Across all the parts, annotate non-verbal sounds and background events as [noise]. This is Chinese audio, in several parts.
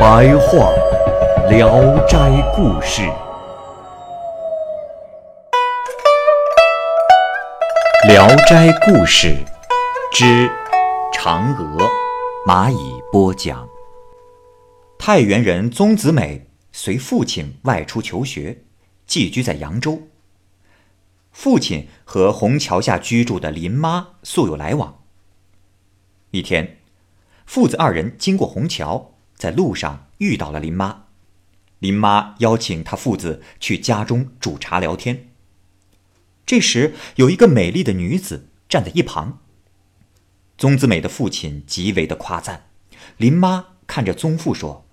白话《聊斋故事》，《聊斋故事》之嫦娥，蚂蚁播讲。太原人宗子美随父亲外出求学，寄居在扬州。父亲和虹桥下居住的林妈素有来往。一天，父子二人经过虹桥，在路上遇到了林妈。林妈邀请他父子去家中煮茶聊天。这时，有一个美丽的女子站在一旁。宗子美的父亲极为的夸赞，林妈看着宗父说。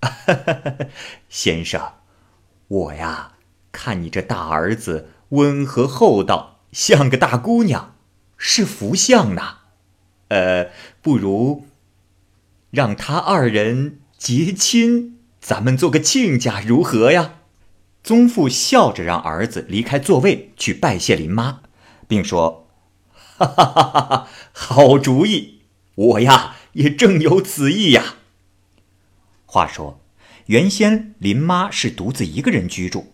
[laughs] 先生，我呀，看你这大儿子温和厚道，像个大姑娘，是福相呢。呃，不如让他二人结亲，咱们做个亲家如何呀？宗父笑着让儿子离开座位去拜谢林妈，并说：“哈哈哈哈哈，好主意，我呀也正有此意呀。”话说，原先林妈是独自一个人居住。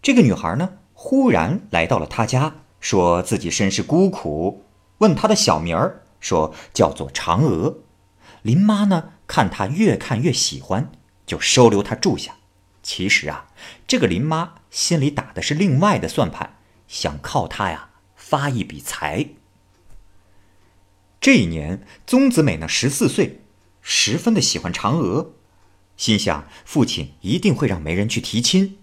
这个女孩呢，忽然来到了她家，说自己身世孤苦，问她的小名儿，说叫做嫦娥。林妈呢，看她越看越喜欢，就收留她住下。其实啊，这个林妈心里打的是另外的算盘，想靠她呀发一笔财。这一年，宗子美呢十四岁，十分的喜欢嫦娥。心想父亲一定会让媒人去提亲，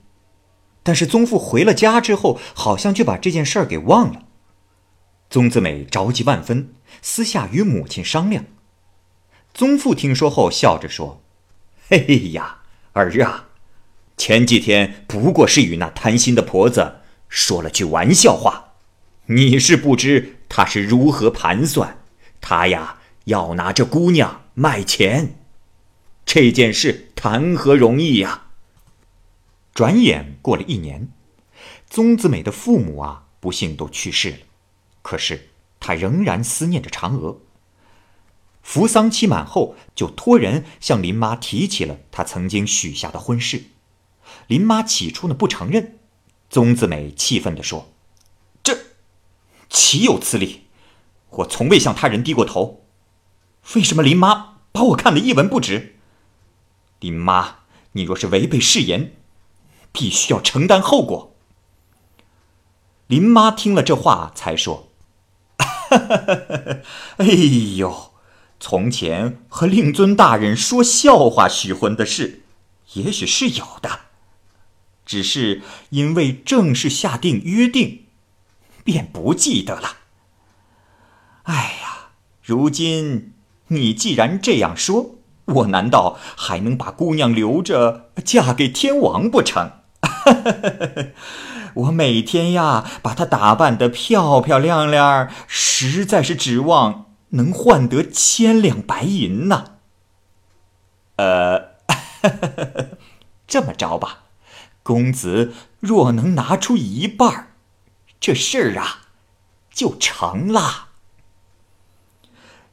但是宗父回了家之后，好像就把这件事儿给忘了。宗子美着急万分，私下与母亲商量。宗父听说后，笑着说：“嘿呀，儿啊，前几天不过是与那贪心的婆子说了句玩笑话，你是不知她是如何盘算，她呀要拿这姑娘卖钱。”这件事谈何容易呀！转眼过了一年，宗子美的父母啊，不幸都去世了。可是他仍然思念着嫦娥。扶丧期满后，就托人向林妈提起了他曾经许下的婚事。林妈起初呢不承认，宗子美气愤地说：“这岂有此理！我从未向他人低过头，为什么林妈把我看得一文不值？”林妈，你若是违背誓言，必须要承担后果。林妈听了这话，才说：“ [laughs] 哎呦，从前和令尊大人说笑话许婚的事，也许是有的，只是因为正式下定约定，便不记得了。哎呀，如今你既然这样说。”我难道还能把姑娘留着嫁给天王不成？[laughs] 我每天呀把她打扮得漂漂亮亮，实在是指望能换得千两白银呢。呃，[laughs] 这么着吧，公子若能拿出一半，这事儿啊就成了。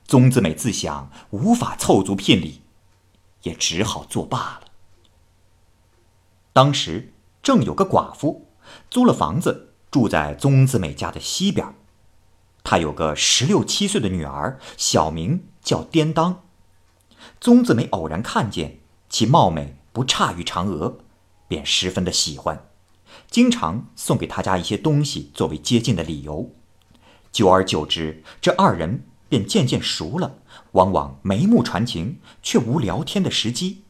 宗子美自想无法凑足聘礼，也只好作罢了。当时正有个寡妇租了房子住在宗子美家的西边，他有个十六七岁的女儿，小名叫颠当。宗子美偶然看见其貌美不差于嫦娥，便十分的喜欢，经常送给他家一些东西作为接近的理由。久而久之，这二人。便渐渐熟了，往往眉目传情，却无聊天的时机。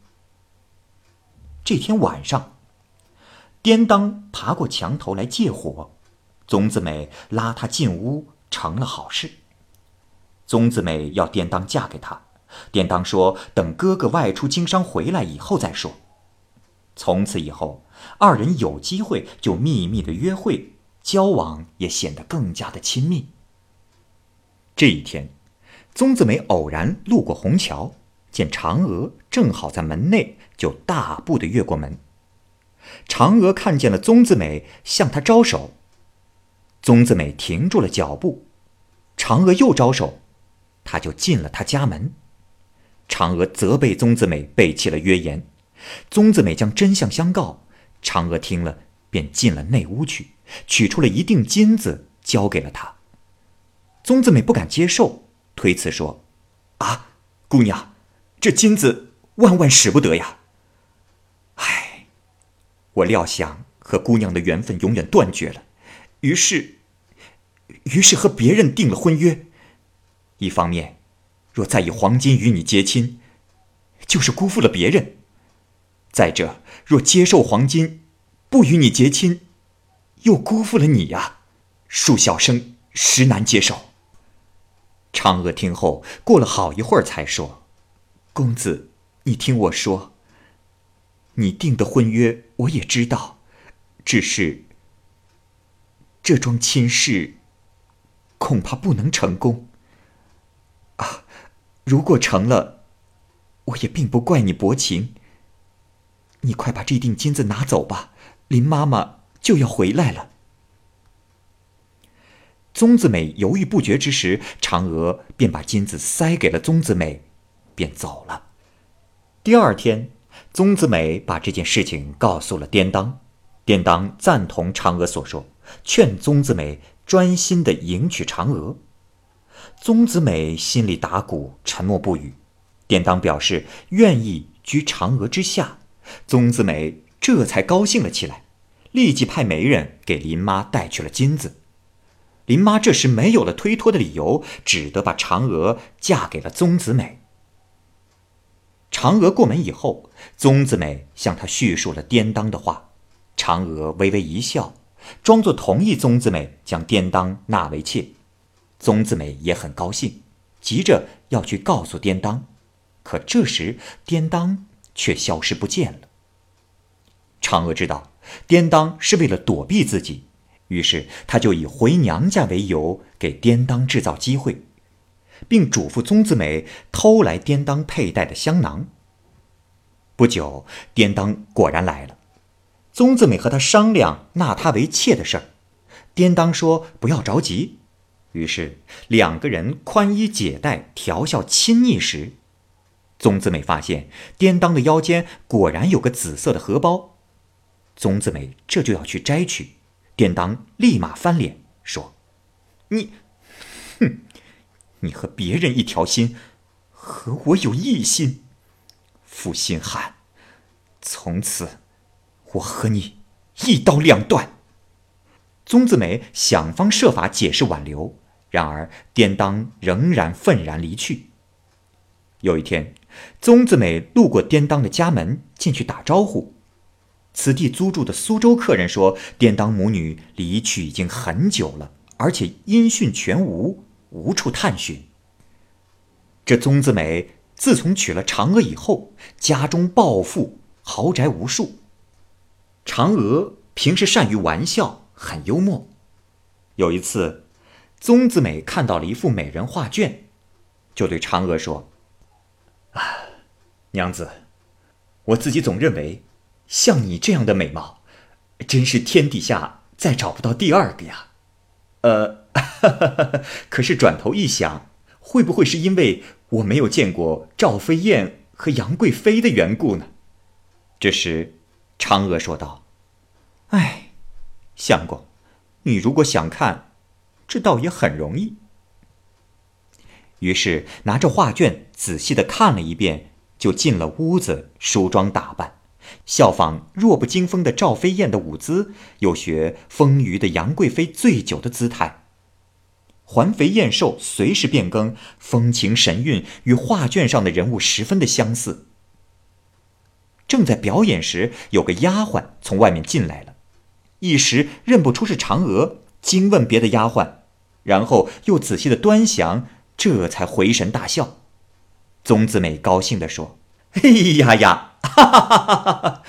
这天晚上，颠当爬过墙头来借火，宗子美拉他进屋，成了好事。宗子美要典当嫁给他，典当说等哥哥外出经商回来以后再说。从此以后，二人有机会就秘密的约会，交往也显得更加的亲密。这一天，宗子美偶然路过虹桥，见嫦娥正好在门内，就大步的越过门。嫦娥看见了宗子美，向她招手。宗子美停住了脚步，嫦娥又招手，她就进了他家门。嫦娥责备宗子美背弃了约言，宗子美将真相相告。嫦娥听了，便进了内屋去，取出了一锭金子，交给了他。宗子美不敢接受，推辞说：“啊，姑娘，这金子万万使不得呀！唉，我料想和姑娘的缘分永远断绝了，于是，于是和别人定了婚约。一方面，若再以黄金与你结亲，就是辜负了别人；再者，若接受黄金，不与你结亲，又辜负了你呀。恕小生实难接受。”嫦娥听后，过了好一会儿才说：“公子，你听我说。你定的婚约我也知道，只是这桩亲事恐怕不能成功。啊，如果成了，我也并不怪你薄情。你快把这锭金子拿走吧，林妈妈就要回来了。”宗子美犹豫不决之时，嫦娥便把金子塞给了宗子美，便走了。第二天，宗子美把这件事情告诉了颠当，典当赞同嫦娥所说，劝宗子美专心的迎娶嫦娥。宗子美心里打鼓，沉默不语。典当表示愿意居嫦娥之下，宗子美这才高兴了起来，立即派媒人给林妈带去了金子。林妈这时没有了推脱的理由，只得把嫦娥嫁给了宗子美。嫦娥过门以后，宗子美向她叙述了颠当的话，嫦娥微微一笑，装作同意宗子美将颠当纳为妾。宗子美也很高兴，急着要去告诉颠当，可这时颠当却消失不见了。嫦娥知道，颠当是为了躲避自己。于是，她就以回娘家为由，给颠当制造机会，并嘱咐宗子美偷来颠当佩戴的香囊。不久，颠当果然来了。宗子美和他商量纳他为妾的事儿，颠当说不要着急。于是，两个人宽衣解带，调笑亲昵时，宗子美发现颠当的腰间果然有个紫色的荷包，宗子美这就要去摘取。颠当立马翻脸说：“你，哼，你和别人一条心，和我有异心，负心汉。从此，我和你一刀两断。”宗子美想方设法解释挽留，然而典当仍然愤然离去。有一天，宗子美路过典当的家门，进去打招呼。此地租住的苏州客人说，颠当母女离去已经很久了，而且音讯全无，无处探寻。这宗子美自从娶了嫦娥以后，家中暴富，豪宅无数。嫦娥平时善于玩笑，很幽默。有一次，宗子美看到了一幅美人画卷，就对嫦娥说：“啊，娘子，我自己总认为。”像你这样的美貌，真是天底下再找不到第二个呀。呃，哈 [laughs] 哈可是转头一想，会不会是因为我没有见过赵飞燕和杨贵妃的缘故呢？这时，嫦娥说道：“哎，相公，你如果想看，这倒也很容易。”于是拿着画卷仔细的看了一遍，就进了屋子梳妆打扮。效仿弱不禁风的赵飞燕的舞姿，又学丰腴的杨贵妃醉酒的姿态，环肥燕瘦，随时变更，风情神韵与画卷上的人物十分的相似。正在表演时，有个丫鬟从外面进来了，一时认不出是嫦娥，惊问别的丫鬟，然后又仔细的端详，这才回神大笑。宗子美高兴地说：“哎呀呀，哈哈哈哈哈哈！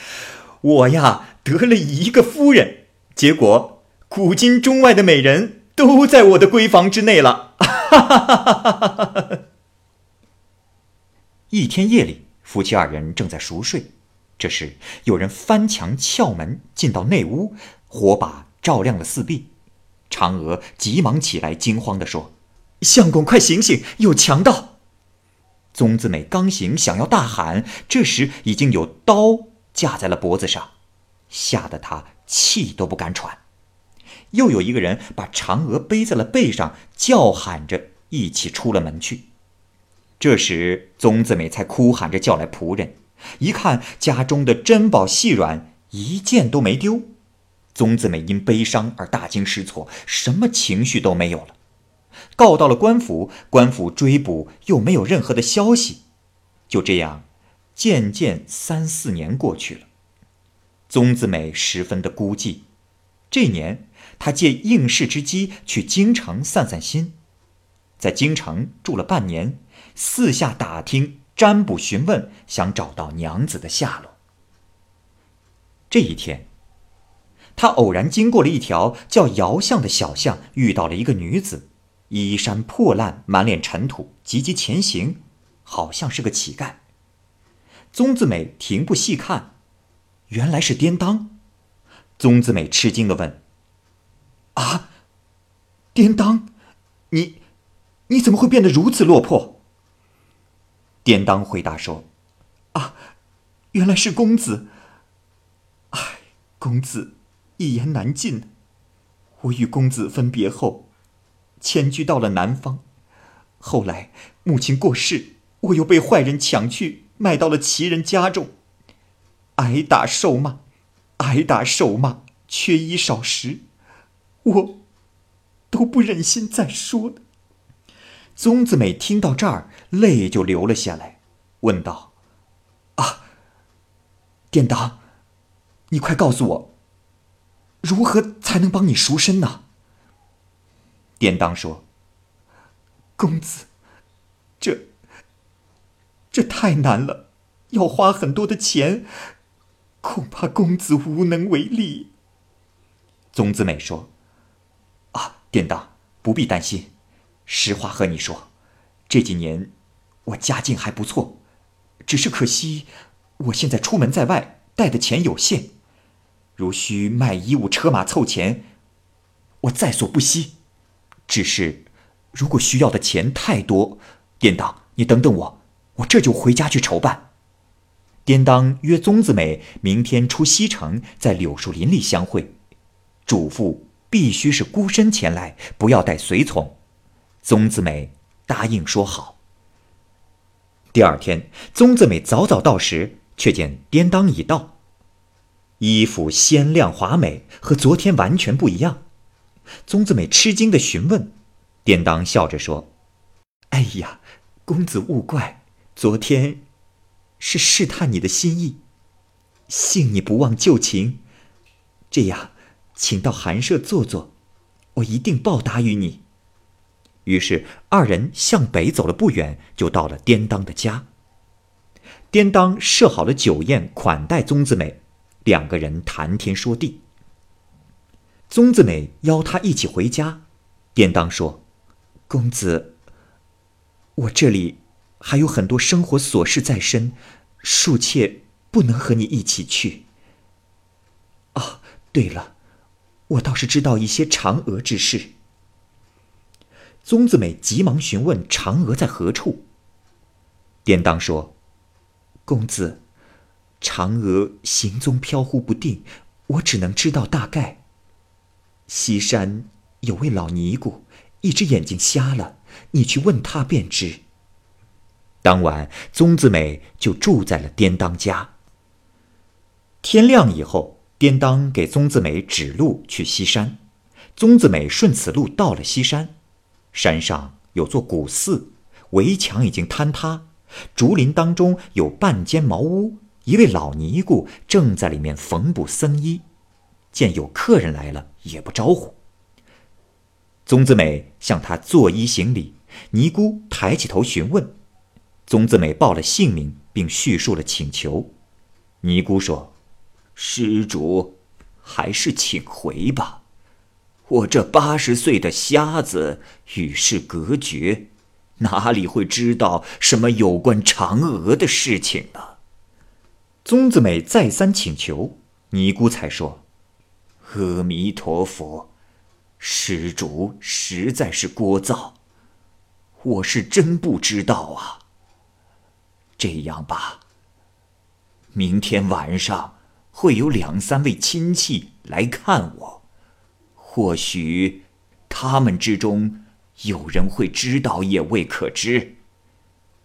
我呀得了一个夫人，结果古今中外的美人都在我的闺房之内了。”哈哈哈哈哈哈！一天夜里，夫妻二人正在熟睡，这时有人翻墙撬门进到内屋，火把照亮了四壁。嫦娥急忙起来，惊慌地说：“相公，快醒醒，有强盗！”宗子美刚醒，想要大喊，这时已经有刀架在了脖子上，吓得他气都不敢喘。又有一个人把嫦娥背在了背上，叫喊着一起出了门去。这时，宗子美才哭喊着叫来仆人，一看家中的珍宝细软一件都没丢。宗子美因悲伤而大惊失措，什么情绪都没有了。告到了官府，官府追捕又没有任何的消息。就这样，渐渐三四年过去了。宗子美十分的孤寂。这年，他借应试之机去京城散散心，在京城住了半年。四下打听、占卜、询问，想找到娘子的下落。这一天，他偶然经过了一条叫姚巷的小巷，遇到了一个女子，衣衫破烂，满脸尘土，急急前行，好像是个乞丐。宗子美停步细看，原来是颠当。宗子美吃惊的问：“啊，颠当，你，你怎么会变得如此落魄？”典当回答说：“啊，原来是公子。唉，公子一言难尽。我与公子分别后，迁居到了南方。后来母亲过世，我又被坏人抢去，卖到了齐人家中，挨打受骂，挨打受骂，缺衣少食，我都不忍心再说了。”宗子美听到这儿，泪就流了下来，问道：“啊，典当，你快告诉我，如何才能帮你赎身呢？”典当说：“公子，这这太难了，要花很多的钱，恐怕公子无能为力。”宗子美说：“啊，典当不必担心。”实话和你说，这几年我家境还不错，只是可惜我现在出门在外，带的钱有限。如需卖衣物车马凑钱，我在所不惜。只是如果需要的钱太多，典当，你等等我，我这就回家去筹办。典当约宗子美明天出西城，在柳树林里相会，嘱咐必须是孤身前来，不要带随从。宗子美答应说好。第二天，宗子美早早到时，却见颠当已到，衣服鲜亮华美，和昨天完全不一样。宗子美吃惊的询问，颠当笑着说：“哎呀，公子勿怪，昨天是试探你的心意，幸你不忘旧情。这样，请到寒舍坐坐，我一定报答于你。”于是二人向北走了不远，就到了颠当的家。颠当设好了酒宴款待宗子美，两个人谈天说地。宗子美邀他一起回家，颠当说：“公子，我这里还有很多生活琐事在身，恕妾不能和你一起去。”啊，对了，我倒是知道一些嫦娥之事。宗子美急忙询问嫦娥在何处。典当说：“公子，嫦娥行踪飘忽不定，我只能知道大概。西山有位老尼姑，一只眼睛瞎了，你去问他便知。”当晚，宗子美就住在了颠当家。天亮以后，颠当给宗子美指路去西山，宗子美顺此路到了西山。山上有座古寺，围墙已经坍塌，竹林当中有半间茅屋，一位老尼姑正在里面缝补僧衣，见有客人来了，也不招呼。宗子美向他作揖行礼，尼姑抬起头询问，宗子美报了姓名，并叙述了请求。尼姑说：“施主，还是请回吧。我这八十岁的瞎子与世隔绝，哪里会知道什么有关嫦娥的事情呢？”宗子美再三请求，尼姑才说：“阿弥陀佛，施主实在是聒噪，我是真不知道啊。这样吧，明天晚上会有两三位亲戚来看我，或许他们之中有人会知道，也未可知。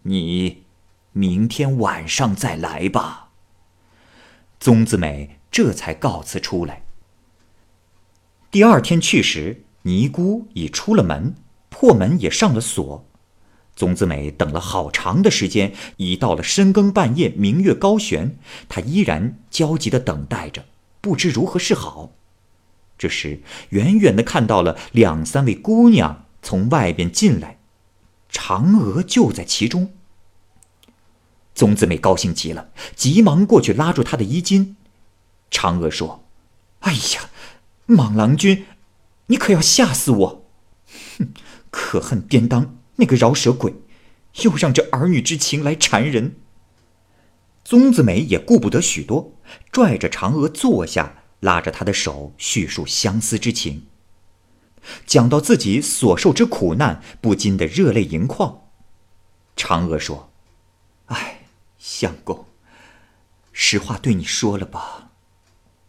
你明天晚上再来吧。”宗子美这才告辞出来。第二天去时，尼姑已出了门，破门也上了锁。宗子美等了好长的时间，已到了深更半夜，明月高悬，她依然焦急地等待着，不知如何是好。这时，远远地看到了两三位姑娘从外边进来，嫦娥就在其中。宗子美高兴极了，急忙过去拉住他的衣襟。嫦娥说：“哎呀，莽郎君，你可要吓死我！哼，可恨颠当那个饶舌鬼，又让这儿女之情来缠人。”宗子美也顾不得许多，拽着嫦娥坐下，拉着她的手叙述相思之情。讲到自己所受之苦难，不禁的热泪盈眶。嫦娥说：“哎。”相公，实话对你说了吧，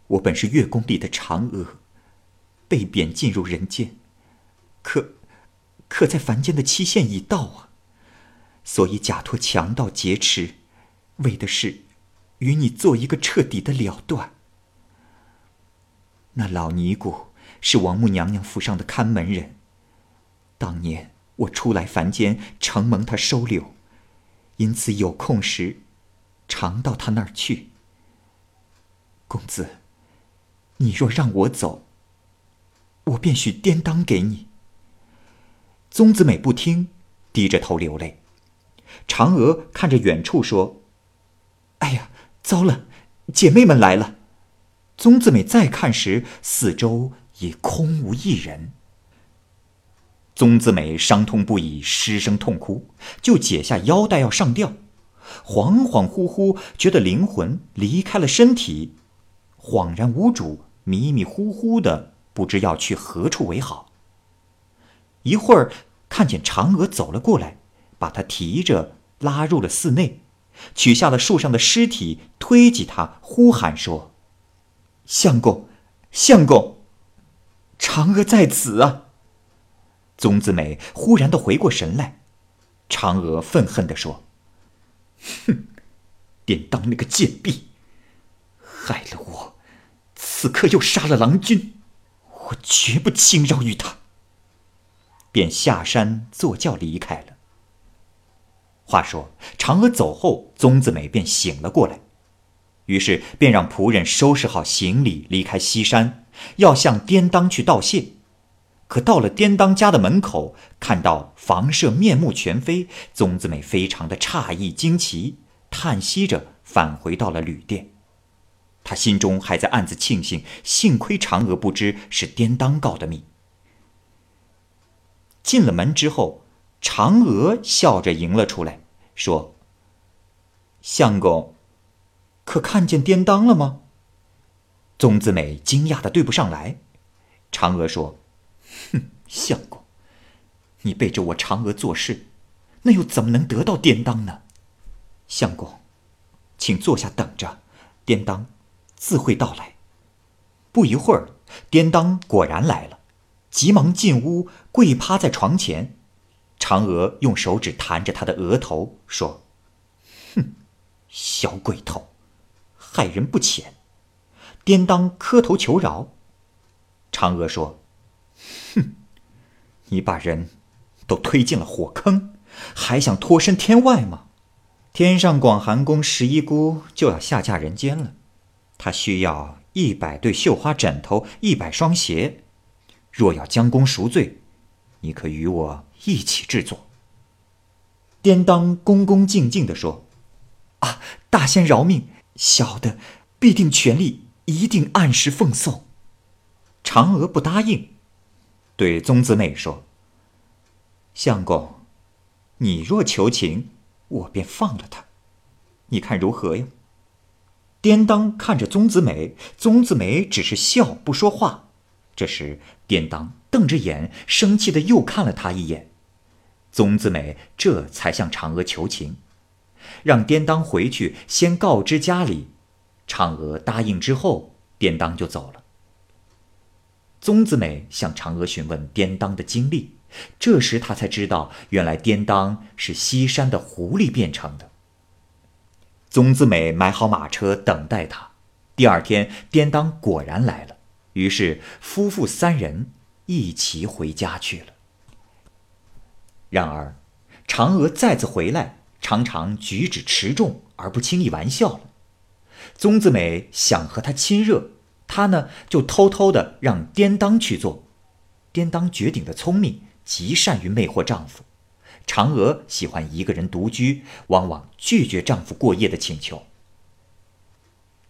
我本是月宫里的嫦娥，被贬进入人间，可，可在凡间的期限已到啊，所以假托强盗劫持，为的是与你做一个彻底的了断。那老尼姑是王母娘娘府上的看门人，当年我初来凡间，承蒙她收留，因此有空时。常到她那儿去，公子，你若让我走，我便许颠当给你。宗子美不听，低着头流泪。嫦娥看着远处说：“哎呀，糟了，姐妹们来了。”宗子美再看时，四周已空无一人。宗子美伤痛不已，失声痛哭，就解下腰带要上吊。恍恍惚惚，觉得灵魂离开了身体，恍然无主，迷迷糊糊的，不知要去何处为好。一会儿，看见嫦娥走了过来，把他提着拉入了寺内，取下了树上的尸体，推挤他，呼喊说：“相公，相公，嫦娥在此啊！”宗子美忽然的回过神来，嫦娥愤恨的说。哼，典当那个贱婢，害了我，此刻又杀了郎君，我绝不轻饶于他。便下山坐轿离开了。话说嫦娥走后，宗子美便醒了过来，于是便让仆人收拾好行李，离开西山，要向颠当去道谢。可到了颠当家的门口，看到房舍面目全非，宗子美非常的诧异惊奇，叹息着返回到了旅店。他心中还在暗自庆幸，幸亏嫦娥不知是颠当告的密。进了门之后，嫦娥笑着迎了出来，说：“相公，可看见颠当了吗？”宗子美惊讶的对不上来。嫦娥说。哼，相公，你背着我嫦娥做事，那又怎么能得到颠当呢？相公，请坐下等着，颠当自会到来。不一会儿，颠当果然来了，急忙进屋，跪趴在床前。嫦娥用手指弹着他的额头，说：“哼，小鬼头，害人不浅。”颠当磕头求饶。嫦娥说。哼，你把人都推进了火坑，还想脱身天外吗？天上广寒宫十一姑就要下嫁人间了，她需要一百对绣花枕头，一百双鞋。若要将功赎罪，你可与我一起制作。颠当恭恭敬敬地说：“啊，大仙饶命，小的必定全力，一定按时奉送。”嫦娥不答应，对宗子美说：“相公，你若求情，我便放了他，你看如何呀？”颠当看着宗子美，宗子美只是笑不说话。这时，颠当瞪着眼，生气的又看了他一眼。宗子美这才向嫦娥求情，让颠当回去先告知家里。嫦娥答应之后，颠当就走了。宗子美向嫦娥询问颠当的经历，这时他才知道，原来颠当是西山的狐狸变成的。宗子美买好马车等待他。第二天，颠当果然来了。于是夫妇三人一齐回家去了。然而，嫦娥再次回来，常常举止持重而不轻易玩笑了。宗子美想和他亲热，他呢就偷偷的让颠当去做。颠当绝顶的聪明，极善于魅惑丈夫。嫦娥喜欢一个人独居，往往拒绝丈夫过夜的请求。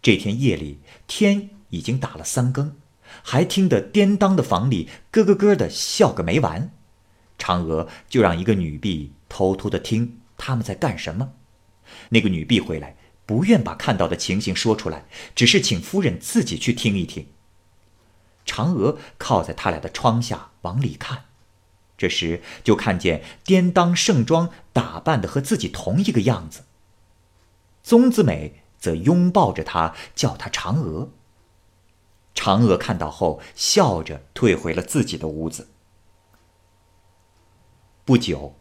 这天夜里，天已经打了三更，还听得颠当的房里咯咯咯的笑个没完。嫦娥就让一个女婢偷偷的听他们在干什么。那个女婢回来，不愿把看到的情形说出来，只是请夫人自己去听一听。嫦娥靠在他俩的窗下往里看。这时就看见颠当盛装打扮的和自己同一个样子。宗子美则拥抱着他，叫他嫦娥。嫦娥看到后，笑着退回了自己的屋子。不久，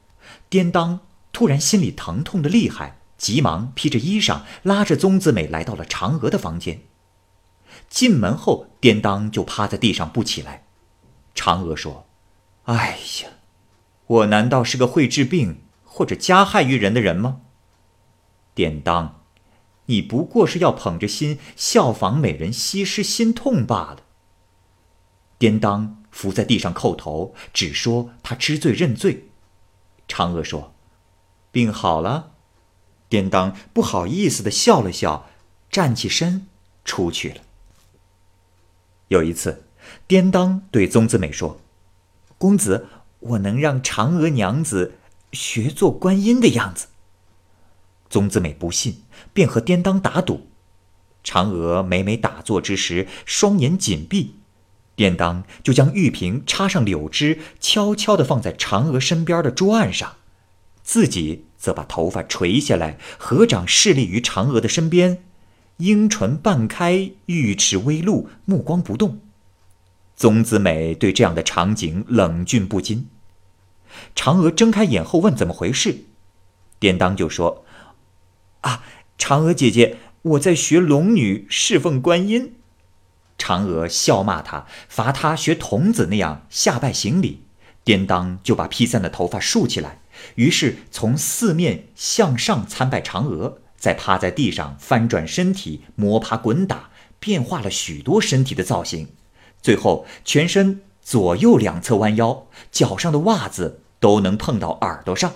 颠当突然心里疼痛的厉害，急忙披着衣裳，拉着宗子美来到了嫦娥的房间。进门后，颠当就趴在地上不起来。嫦娥说。哎呀，我难道是个会治病或者加害于人的人吗？典当，你不过是要捧着心效仿美人西施心痛罢了。典当伏在地上叩头，只说他知罪认罪。嫦娥说：“病好了。”典当不好意思的笑了笑，站起身出去了。有一次，颠当对宗子美说。公子，我能让嫦娥娘子学做观音的样子。宗子美不信，便和颠当打赌。嫦娥每每打坐之时，双眼紧闭，颠当就将玉瓶插上柳枝，悄悄地放在嫦娥身边的桌案上，自己则把头发垂下来，合掌侍立于嫦娥的身边，樱唇半开，玉齿微露，目光不动。宗子美对这样的场景冷峻不惊。嫦娥睁开眼后问：“怎么回事？”颠当就说：“啊，嫦娥姐姐，我在学龙女侍奉观音。”嫦娥笑骂他，罚他学童子那样下拜行礼。颠当就把披散的头发竖起来，于是从四面向上参拜嫦娥，再趴在地上翻转身体，摸爬滚打，变化了许多身体的造型。最后，全身左右两侧弯腰，脚上的袜子都能碰到耳朵上。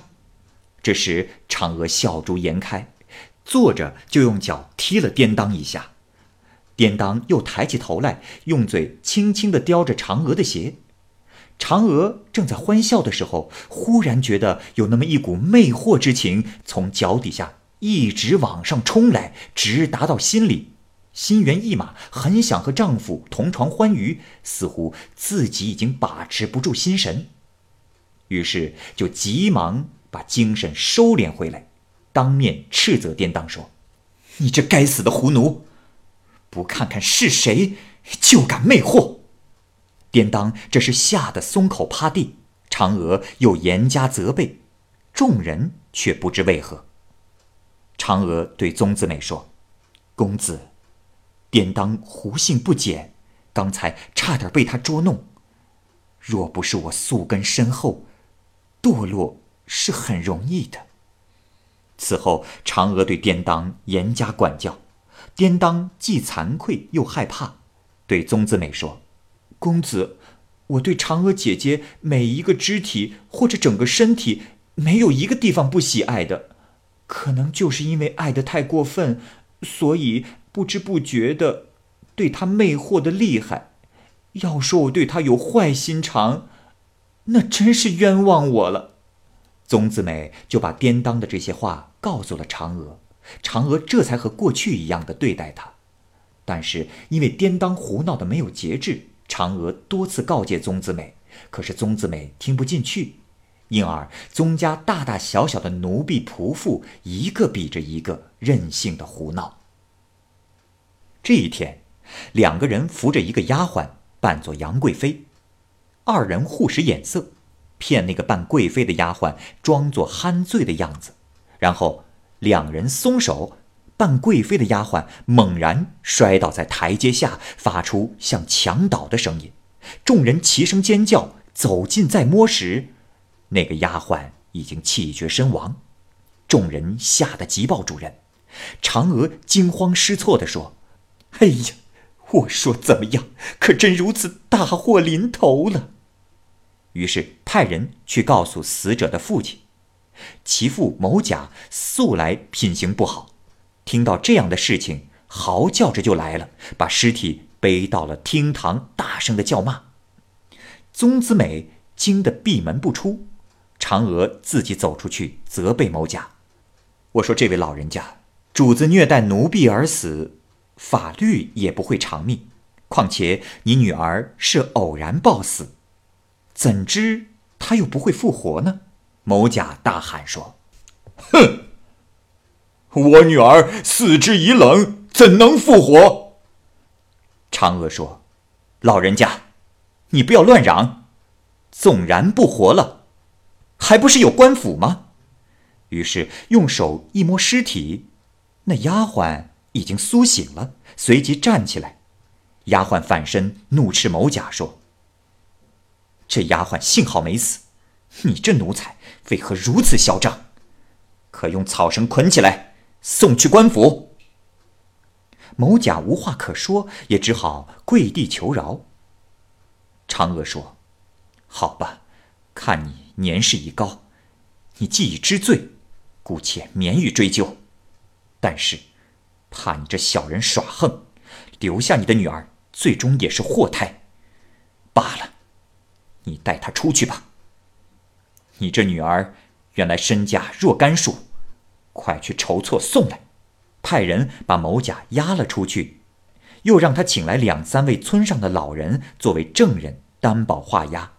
这时，嫦娥笑逐颜开，坐着就用脚踢了颠当一下。颠当又抬起头来，用嘴轻轻地叼着嫦娥的鞋。嫦娥正在欢笑的时候，忽然觉得有那么一股魅惑之情从脚底下一直往上冲来，直达到心里。心猿意马，很想和丈夫同床欢愉，似乎自己已经把持不住心神，于是就急忙把精神收敛回来，当面斥责颠当说：“你这该死的狐奴，不看看是谁，就敢魅惑！”颠当这是吓得松口趴地，嫦娥又严加责备，众人却不知为何。嫦娥对宗子美说：“公子。”典当狐性不减，刚才差点被他捉弄。若不是我宿根深厚，堕落是很容易的。此后，嫦娥对颠当严加管教。颠当既惭愧又害怕，对宗子美说：“公子，我对嫦娥姐姐每一个肢体或者整个身体，没有一个地方不喜爱的。可能就是因为爱得太过分，所以不知不觉的对她魅惑的厉害。要说我对她有坏心肠，那真是冤枉我了。宗子美就把颠当的这些话告诉了嫦娥，嫦娥这才和过去一样的对待他。但是因为颠当胡闹的没有节制，嫦娥多次告诫宗子美，可是宗子美听不进去。因而，宗家大大小小的奴婢仆妇一个比着一个任性的胡闹。这一天，两个人扶着一个丫鬟扮作杨贵妃，二人互使眼色，骗那个扮贵妃的丫鬟装作酣醉的样子，然后两人松手，扮贵妃的丫鬟猛然摔倒在台阶下，发出像墙倒的声音。众人齐声尖叫，走近再摸时。那个丫鬟已经气绝身亡，众人吓得急报主人。嫦娥惊慌失措地说：“哎呀，我说怎么样？可真如此，大祸临头了。”于是派人去告诉死者的父亲。其父某甲素来品行不好，听到这样的事情，嚎叫着就来了，把尸体背到了厅堂，大声的叫骂。宗子美惊得闭门不出。嫦娥自己走出去责备某甲：“我说这位老人家，主子虐待奴婢而死，法律也不会偿命。况且你女儿是偶然暴死，怎知她又不会复活呢？”某甲大喊说：“哼！我女儿死之已冷，怎能复活？”嫦娥说：“老人家，你不要乱嚷。纵然不活了。”还不是有官府吗？于是用手一摸尸体，那丫鬟已经苏醒了，随即站起来。丫鬟反身怒斥某甲说：“这丫鬟幸好没死，你这奴才为何如此嚣张？可用草绳捆起来，送去官府。”某甲无话可说，也只好跪地求饶。嫦娥说：“好吧，看你。”年事已高，你既已知罪，姑且免予追究。但是，怕你这小人耍横，留下你的女儿，最终也是祸胎。罢了，你带她出去吧。你这女儿原来身价若干数，快去筹措送来。派人把某甲押了出去，又让他请来两三位村上的老人作为证人，担保画押。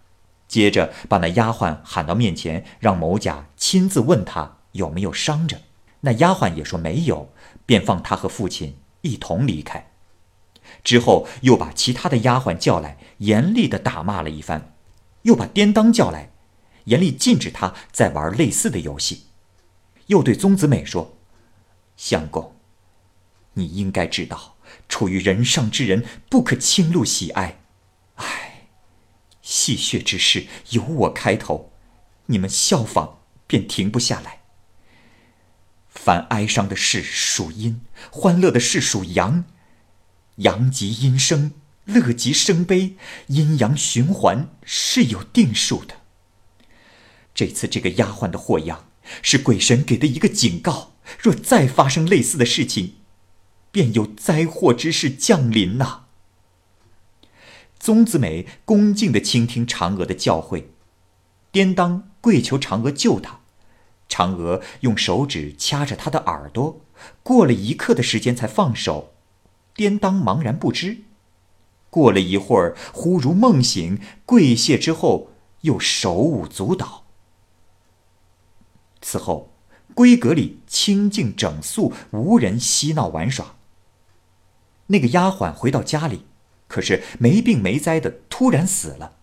接着把那丫鬟喊到面前，让某甲亲自问他有没有伤着。那丫鬟也说没有，便放他和父亲一同离开。之后又把其他的丫鬟叫来，严厉的打骂了一番，又把颠当叫来，严厉禁止他再玩类似的游戏。又对宗子美说：“相公，你应该知道，处于人上之人不可轻露喜爱。唉。”戏谑之事由我开头，你们效仿便停不下来。凡哀伤的事属阴，欢乐的事属阳，阳极阴生，乐极生悲，阴阳循环是有定数的。这次这个丫鬟的祸殃，是鬼神给的一个警告，若再发生类似的事情，便有灾祸之事降临呐。宗子美恭敬地倾听嫦娥的教诲，颠当跪求嫦娥救他。嫦娥用手指掐着他的耳朵，过了一刻的时间才放手。颠当茫然不知。过了一会儿，忽如梦醒，跪谢之后又手舞足蹈。此后，闺阁里清静整肃，无人嬉闹玩耍。那个丫鬟回到家里。可是没病没灾的突然死了，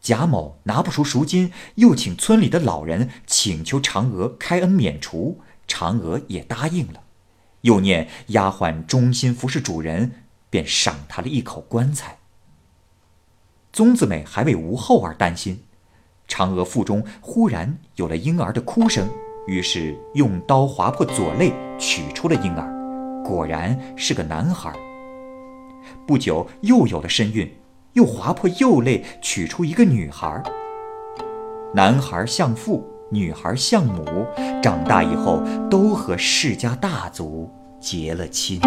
贾某拿不出赎金，又请村里的老人请求嫦娥开恩免除，嫦娥也答应了，又念丫鬟忠心服侍主人，便赏她了一口棺材。宗子美还为无后而担心，嫦娥腹中忽然有了婴儿的哭声，于是用刀划破左肋，取出了婴儿。果然是个男孩，不久又有了身孕，又划破右肋，取出一个女孩。男孩像父，女孩像母，长大以后都和世家大族结了亲。